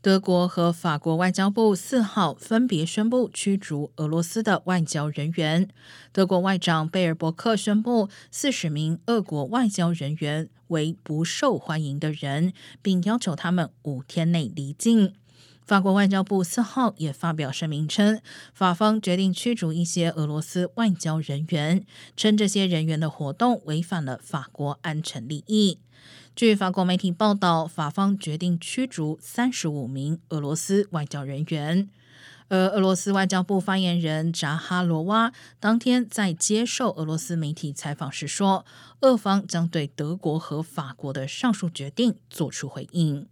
德国和法国外交部四号分别宣布驱逐俄罗斯的外交人员。德国外长贝尔伯克宣布四十名俄国外交人员为不受欢迎的人，并要求他们五天内离境。法国外交部四号也发表声明称，法方决定驱逐一些俄罗斯外交人员，称这些人员的活动违反了法国安全利益。据法国媒体报道，法方决定驱逐三十五名俄罗斯外交人员。而俄罗斯外交部发言人扎哈罗娃当天在接受俄罗斯媒体采访时说，俄方将对德国和法国的上述决定作出回应。